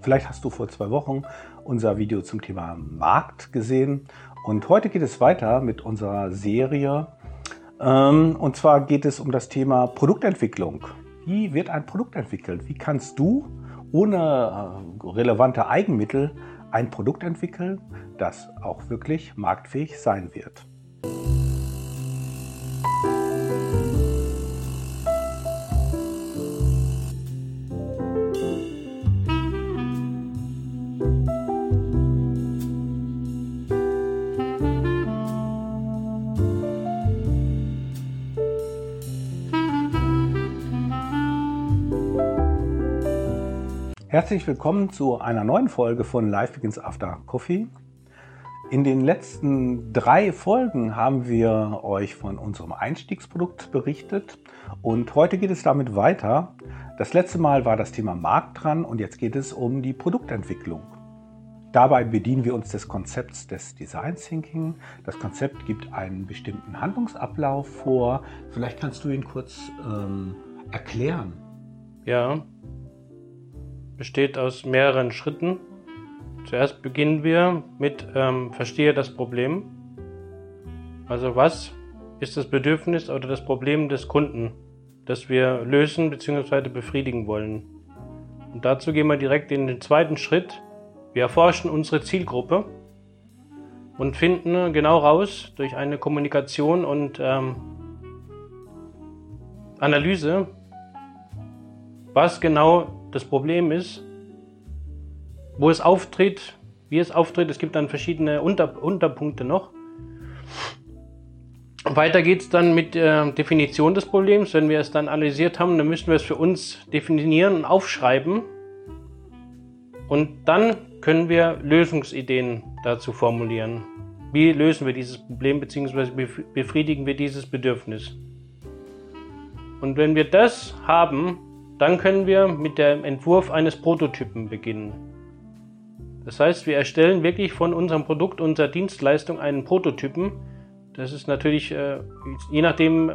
Vielleicht hast du vor zwei Wochen unser Video zum Thema Markt gesehen. Und heute geht es weiter mit unserer Serie. Ähm, und zwar geht es um das Thema Produktentwicklung. Wie wird ein Produkt entwickelt? Wie kannst du ohne äh, relevante Eigenmittel ein Produkt entwickeln, das auch wirklich marktfähig sein wird? Herzlich willkommen zu einer neuen Folge von Life Begins After Coffee. In den letzten drei Folgen haben wir euch von unserem Einstiegsprodukt berichtet und heute geht es damit weiter. Das letzte Mal war das Thema Markt dran und jetzt geht es um die Produktentwicklung. Dabei bedienen wir uns des Konzepts des Design Thinking. Das Konzept gibt einen bestimmten Handlungsablauf vor. Vielleicht kannst du ihn kurz ähm, erklären. Ja, besteht aus mehreren Schritten. Zuerst beginnen wir mit ähm, Verstehe das Problem. Also was ist das Bedürfnis oder das Problem des Kunden, das wir lösen bzw. befriedigen wollen. Und dazu gehen wir direkt in den zweiten Schritt. Wir erforschen unsere Zielgruppe und finden genau raus durch eine Kommunikation und ähm, Analyse, was genau das Problem ist, wo es auftritt, wie es auftritt. Es gibt dann verschiedene Unter Unterpunkte noch. Weiter geht es dann mit der Definition des Problems. Wenn wir es dann analysiert haben, dann müssen wir es für uns definieren und aufschreiben. Und dann können wir Lösungsideen dazu formulieren. Wie lösen wir dieses Problem bzw. befriedigen wir dieses Bedürfnis? Und wenn wir das haben, dann können wir mit dem Entwurf eines Prototypen beginnen. Das heißt, wir erstellen wirklich von unserem Produkt, unserer Dienstleistung einen Prototypen. Das ist natürlich, äh, je nachdem,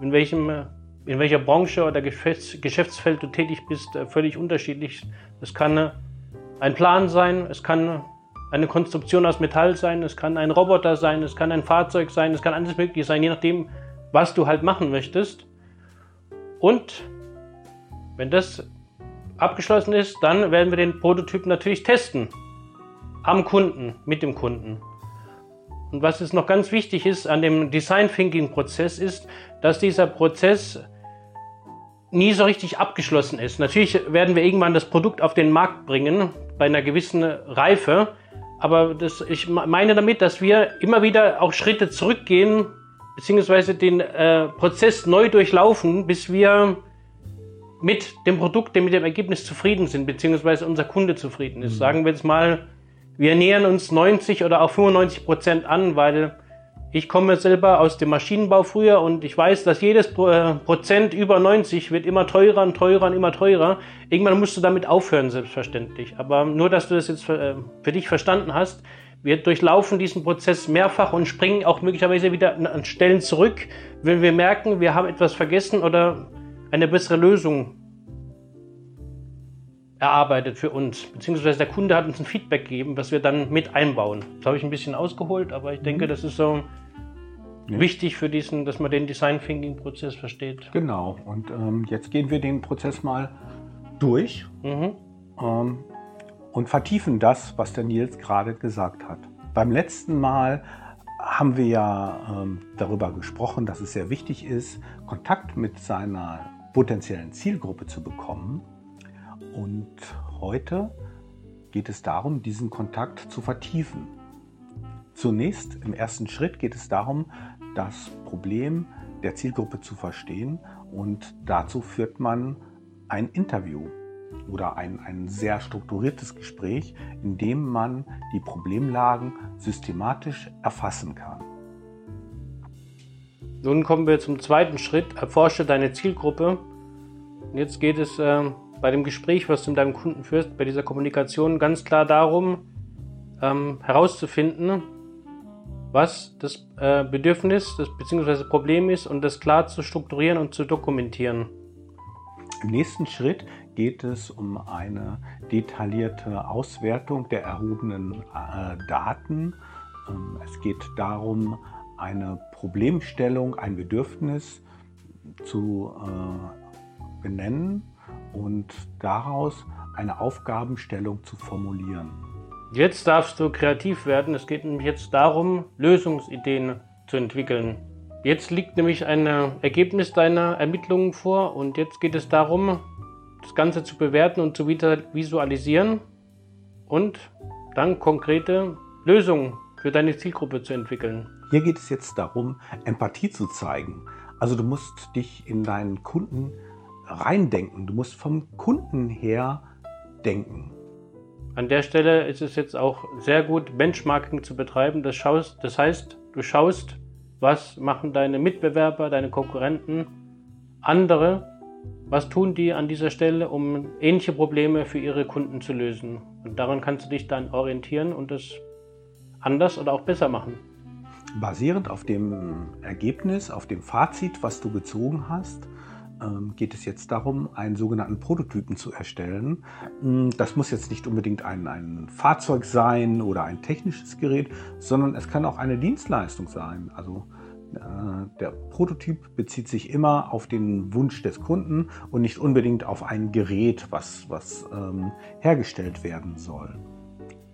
in, welchem, in welcher Branche oder Geschäftsfeld du tätig bist, äh, völlig unterschiedlich. Es kann ein Plan sein, es kann eine Konstruktion aus Metall sein, es kann ein Roboter sein, es kann ein Fahrzeug sein, es kann alles möglich sein, je nachdem, was du halt machen möchtest. Und wenn das abgeschlossen ist, dann werden wir den Prototyp natürlich testen. Am Kunden, mit dem Kunden. Und was es noch ganz wichtig ist an dem Design Thinking Prozess ist, dass dieser Prozess nie so richtig abgeschlossen ist. Natürlich werden wir irgendwann das Produkt auf den Markt bringen, bei einer gewissen Reife. Aber das, ich meine damit, dass wir immer wieder auch Schritte zurückgehen, beziehungsweise den äh, Prozess neu durchlaufen, bis wir mit dem Produkt, mit dem Ergebnis zufrieden sind, beziehungsweise unser Kunde zufrieden ist. Mhm. Sagen wir jetzt mal, wir nähern uns 90 oder auch 95 Prozent an, weil ich komme selber aus dem Maschinenbau früher und ich weiß, dass jedes äh, Prozent über 90 wird immer teurer und teurer und immer teurer. Irgendwann musst du damit aufhören, selbstverständlich. Aber nur, dass du das jetzt für, äh, für dich verstanden hast, wir durchlaufen diesen Prozess mehrfach und springen auch möglicherweise wieder an Stellen zurück, wenn wir merken, wir haben etwas vergessen oder eine bessere Lösung erarbeitet für uns. Beziehungsweise der Kunde hat uns ein Feedback gegeben, was wir dann mit einbauen. Das habe ich ein bisschen ausgeholt, aber ich denke, mhm. das ist so ja. wichtig für diesen, dass man den Design Thinking Prozess versteht. Genau. Und ähm, jetzt gehen wir den Prozess mal durch mhm. ähm, und vertiefen das, was der Nils gerade gesagt hat. Beim letzten Mal haben wir ja ähm, darüber gesprochen, dass es sehr wichtig ist, Kontakt mit seiner potenziellen Zielgruppe zu bekommen. Und heute geht es darum, diesen Kontakt zu vertiefen. Zunächst im ersten Schritt geht es darum, das Problem der Zielgruppe zu verstehen und dazu führt man ein Interview oder ein, ein sehr strukturiertes Gespräch, in dem man die Problemlagen systematisch erfassen kann. Nun kommen wir zum zweiten Schritt. Erforsche deine Zielgruppe. Und jetzt geht es äh, bei dem Gespräch, was du mit deinem Kunden führst, bei dieser Kommunikation ganz klar darum, ähm, herauszufinden, was das äh, Bedürfnis das, bzw. Problem ist und das klar zu strukturieren und zu dokumentieren. Im nächsten Schritt geht es um eine detaillierte Auswertung der erhobenen äh, Daten. Ähm, es geht darum, eine Problemstellung, ein Bedürfnis zu äh, benennen und daraus eine Aufgabenstellung zu formulieren. Jetzt darfst du kreativ werden. Es geht nämlich jetzt darum, Lösungsideen zu entwickeln. Jetzt liegt nämlich ein Ergebnis deiner Ermittlungen vor und jetzt geht es darum, das Ganze zu bewerten und zu visualisieren und dann konkrete Lösungen für deine Zielgruppe zu entwickeln. Hier geht es jetzt darum, Empathie zu zeigen. Also du musst dich in deinen Kunden reindenken. Du musst vom Kunden her denken. An der Stelle ist es jetzt auch sehr gut, Benchmarking zu betreiben. Das, schaust, das heißt, du schaust, was machen deine Mitbewerber, deine Konkurrenten, andere, was tun die an dieser Stelle, um ähnliche Probleme für ihre Kunden zu lösen. Und daran kannst du dich dann orientieren und es anders oder auch besser machen. Basierend auf dem Ergebnis, auf dem Fazit, was du gezogen hast, ähm, geht es jetzt darum, einen sogenannten Prototypen zu erstellen. Hm, das muss jetzt nicht unbedingt ein, ein Fahrzeug sein oder ein technisches Gerät, sondern es kann auch eine Dienstleistung sein. Also äh, der Prototyp bezieht sich immer auf den Wunsch des Kunden und nicht unbedingt auf ein Gerät, was, was ähm, hergestellt werden soll.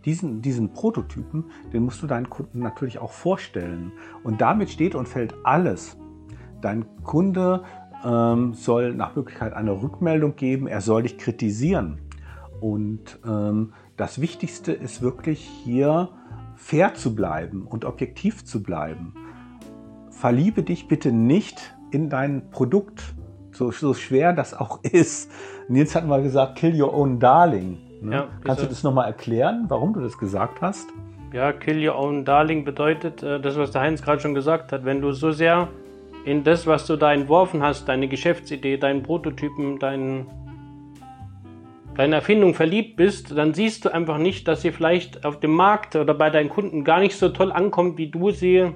Diesen, diesen Prototypen, den musst du deinen Kunden natürlich auch vorstellen. Und damit steht und fällt alles. Dein Kunde ähm, soll nach Möglichkeit eine Rückmeldung geben, er soll dich kritisieren. Und ähm, das Wichtigste ist wirklich hier fair zu bleiben und objektiv zu bleiben. Verliebe dich bitte nicht in dein Produkt, so, so schwer das auch ist. Nils hat mal gesagt, kill your own darling. Ne? Ja, Kannst du das nochmal erklären, warum du das gesagt hast? Ja, kill your own darling bedeutet, äh, das, was der Heinz gerade schon gesagt hat, wenn du so sehr in das, was du da entworfen hast, deine Geschäftsidee, deinen Prototypen, dein, deine Erfindung verliebt bist, dann siehst du einfach nicht, dass sie vielleicht auf dem Markt oder bei deinen Kunden gar nicht so toll ankommt, wie du sie,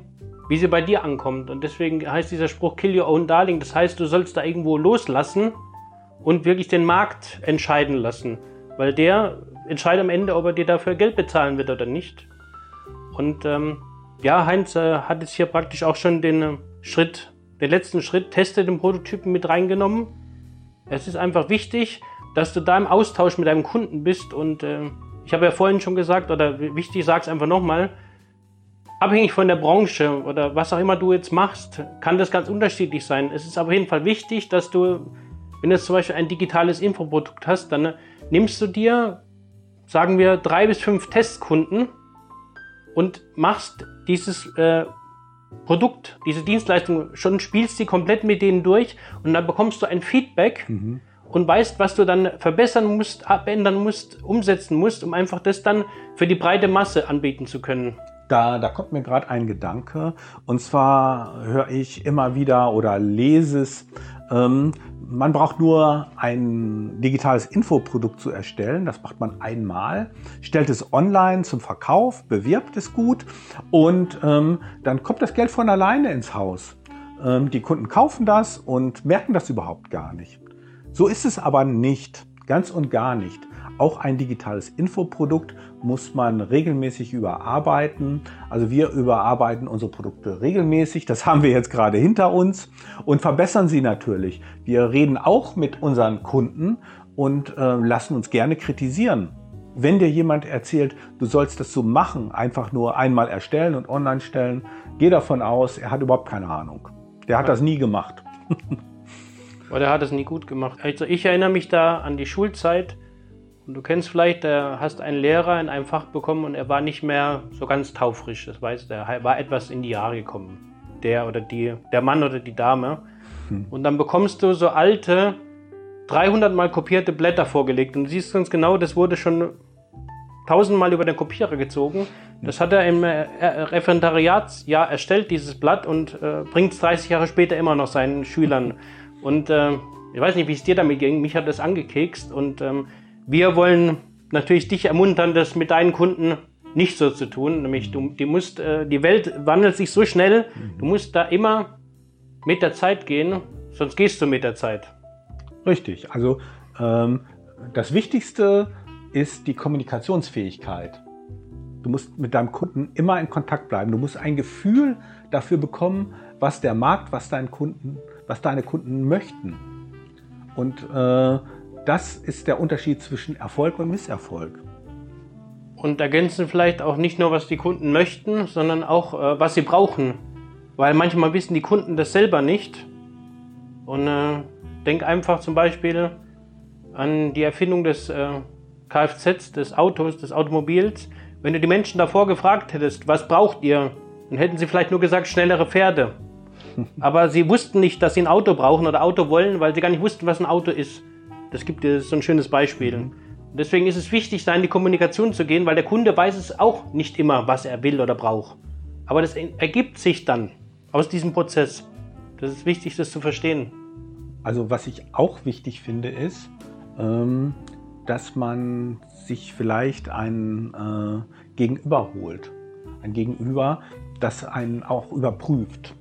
wie sie bei dir ankommt. Und deswegen heißt dieser Spruch Kill Your Own Darling. Das heißt, du sollst da irgendwo loslassen und wirklich den Markt entscheiden lassen. Weil der entscheidet am Ende, ob er dir dafür Geld bezahlen wird oder nicht. Und ähm, ja, Heinz äh, hat jetzt hier praktisch auch schon den äh, Schritt, den letzten Schritt, teste den Prototypen mit reingenommen. Es ist einfach wichtig, dass du da im Austausch mit deinem Kunden bist. Und äh, ich habe ja vorhin schon gesagt, oder wichtig, sage es einfach nochmal, abhängig von der Branche oder was auch immer du jetzt machst, kann das ganz unterschiedlich sein. Es ist auf jeden Fall wichtig, dass du, wenn du zum Beispiel ein digitales Infoprodukt hast, dann nimmst du dir, sagen wir, drei bis fünf Testkunden und machst dieses äh, Produkt, diese Dienstleistung schon, spielst die komplett mit denen durch und dann bekommst du ein Feedback mhm. und weißt, was du dann verbessern musst, abändern musst, umsetzen musst, um einfach das dann für die breite Masse anbieten zu können. Da, da kommt mir gerade ein Gedanke. Und zwar höre ich immer wieder oder lese es, man braucht nur ein digitales Infoprodukt zu erstellen. Das macht man einmal, stellt es online zum Verkauf, bewirbt es gut und ähm, dann kommt das Geld von alleine ins Haus. Ähm, die Kunden kaufen das und merken das überhaupt gar nicht. So ist es aber nicht, ganz und gar nicht. Auch ein digitales Infoprodukt muss man regelmäßig überarbeiten. Also wir überarbeiten unsere Produkte regelmäßig. Das haben wir jetzt gerade hinter uns und verbessern sie natürlich. Wir reden auch mit unseren Kunden und äh, lassen uns gerne kritisieren. Wenn dir jemand erzählt, du sollst das so machen, einfach nur einmal erstellen und online stellen, geh davon aus, er hat überhaupt keine Ahnung. Der hat das nie gemacht. Oder er hat es nie gut gemacht. Also ich erinnere mich da an die Schulzeit und du kennst vielleicht, du hast einen Lehrer in einem Fach bekommen und er war nicht mehr so ganz taufrisch. Das heißt, er war etwas in die Jahre gekommen. Der oder die, der Mann oder die Dame. Hm. Und dann bekommst du so alte, 300 mal kopierte Blätter vorgelegt und du siehst ganz genau, das wurde schon tausendmal über den Kopierer gezogen. Das hat er im äh, Referendariatsjahr erstellt, dieses Blatt, und äh, bringt es 30 Jahre später immer noch seinen Schülern. Und äh, ich weiß nicht, wie es dir damit ging. Mich hat das angekekst und ähm, wir wollen natürlich dich ermuntern, das mit deinen Kunden nicht so zu tun. Nämlich, du, die, musst, äh, die Welt wandelt sich so schnell, du musst da immer mit der Zeit gehen, sonst gehst du mit der Zeit. Richtig. Also ähm, das Wichtigste ist die Kommunikationsfähigkeit. Du musst mit deinem Kunden immer in Kontakt bleiben. Du musst ein Gefühl dafür bekommen, was der Markt, was, dein Kunden, was deine Kunden möchten. Und äh, das ist der Unterschied zwischen Erfolg und Misserfolg. Und ergänzen vielleicht auch nicht nur, was die Kunden möchten, sondern auch, äh, was sie brauchen. Weil manchmal wissen die Kunden das selber nicht. Und äh, denk einfach zum Beispiel an die Erfindung des äh, Kfz, des Autos, des Automobils. Wenn du die Menschen davor gefragt hättest, was braucht ihr, dann hätten sie vielleicht nur gesagt, schnellere Pferde. Aber sie wussten nicht, dass sie ein Auto brauchen oder Auto wollen, weil sie gar nicht wussten, was ein Auto ist. Das gibt dir so ein schönes Beispiel. Mhm. Deswegen ist es wichtig, da in die Kommunikation zu gehen, weil der Kunde weiß es auch nicht immer, was er will oder braucht. Aber das ergibt sich dann aus diesem Prozess. Das ist wichtig, das zu verstehen. Also was ich auch wichtig finde, ist, ähm, dass man sich vielleicht ein äh, Gegenüber holt. Ein Gegenüber, das einen auch überprüft.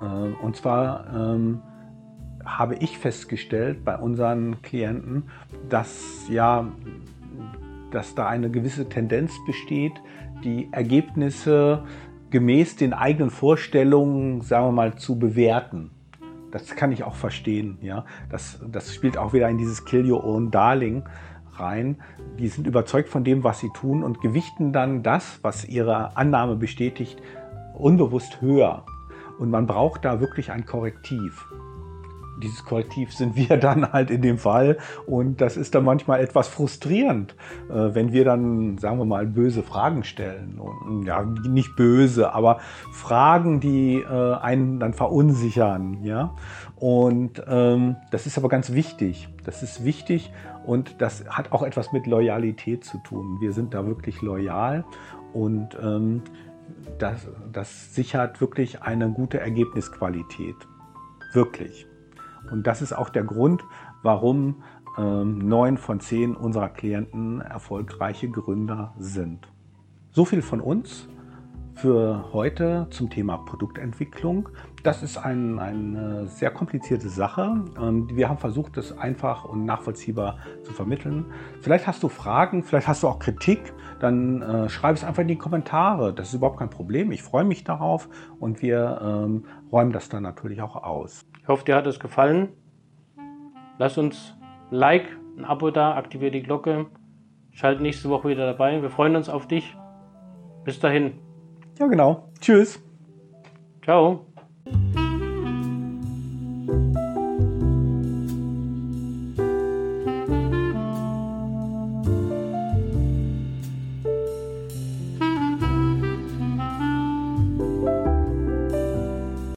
Äh, und zwar ähm, habe ich festgestellt bei unseren Klienten, dass ja, dass da eine gewisse Tendenz besteht, die Ergebnisse gemäß den eigenen Vorstellungen, sagen wir mal, zu bewerten. Das kann ich auch verstehen. Ja? Das, das spielt auch wieder in dieses Kill Your Own Darling rein. Die sind überzeugt von dem, was sie tun und gewichten dann das, was ihre Annahme bestätigt, unbewusst höher. Und man braucht da wirklich ein Korrektiv dieses Korrektiv sind wir dann halt in dem Fall. Und das ist dann manchmal etwas frustrierend, äh, wenn wir dann, sagen wir mal, böse Fragen stellen. Ja, nicht böse, aber Fragen, die äh, einen dann verunsichern. Ja? Und ähm, das ist aber ganz wichtig. Das ist wichtig und das hat auch etwas mit Loyalität zu tun. Wir sind da wirklich loyal und ähm, das, das sichert wirklich eine gute Ergebnisqualität. Wirklich. Und das ist auch der Grund, warum ähm, neun von zehn unserer Klienten erfolgreiche Gründer sind. So viel von uns für heute zum Thema Produktentwicklung. Das ist ein, eine sehr komplizierte Sache und wir haben versucht, das einfach und nachvollziehbar zu vermitteln. Vielleicht hast du Fragen, vielleicht hast du auch Kritik, dann äh, schreib es einfach in die Kommentare. Das ist überhaupt kein Problem. Ich freue mich darauf und wir ähm, räumen das dann natürlich auch aus. Ich hoffe, dir hat es gefallen. Lass uns ein Like, ein Abo da, aktiviere die Glocke. Schalt nächste Woche wieder dabei. Wir freuen uns auf dich. Bis dahin. Ja, genau. Tschüss. Ciao.